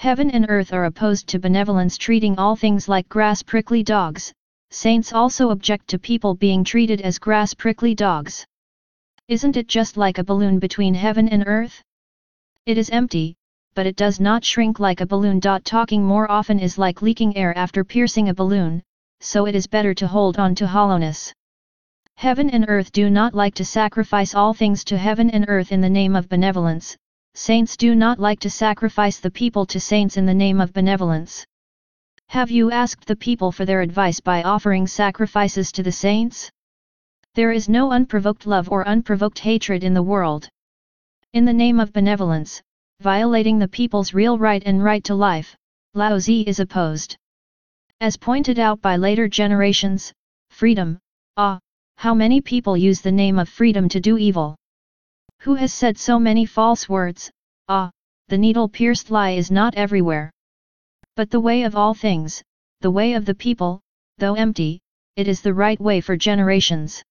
Heaven and earth are opposed to benevolence treating all things like grass prickly dogs, saints also object to people being treated as grass prickly dogs. Isn't it just like a balloon between heaven and earth? It is empty, but it does not shrink like a balloon. Talking more often is like leaking air after piercing a balloon, so it is better to hold on to hollowness. Heaven and earth do not like to sacrifice all things to heaven and earth in the name of benevolence, saints do not like to sacrifice the people to saints in the name of benevolence. Have you asked the people for their advice by offering sacrifices to the saints? There is no unprovoked love or unprovoked hatred in the world. In the name of benevolence, violating the people's real right and right to life, Laozi is opposed. As pointed out by later generations, freedom, ah, how many people use the name of freedom to do evil. Who has said so many false words, ah, the needle-pierced lie is not everywhere. But the way of all things, the way of the people, though empty, it is the right way for generations.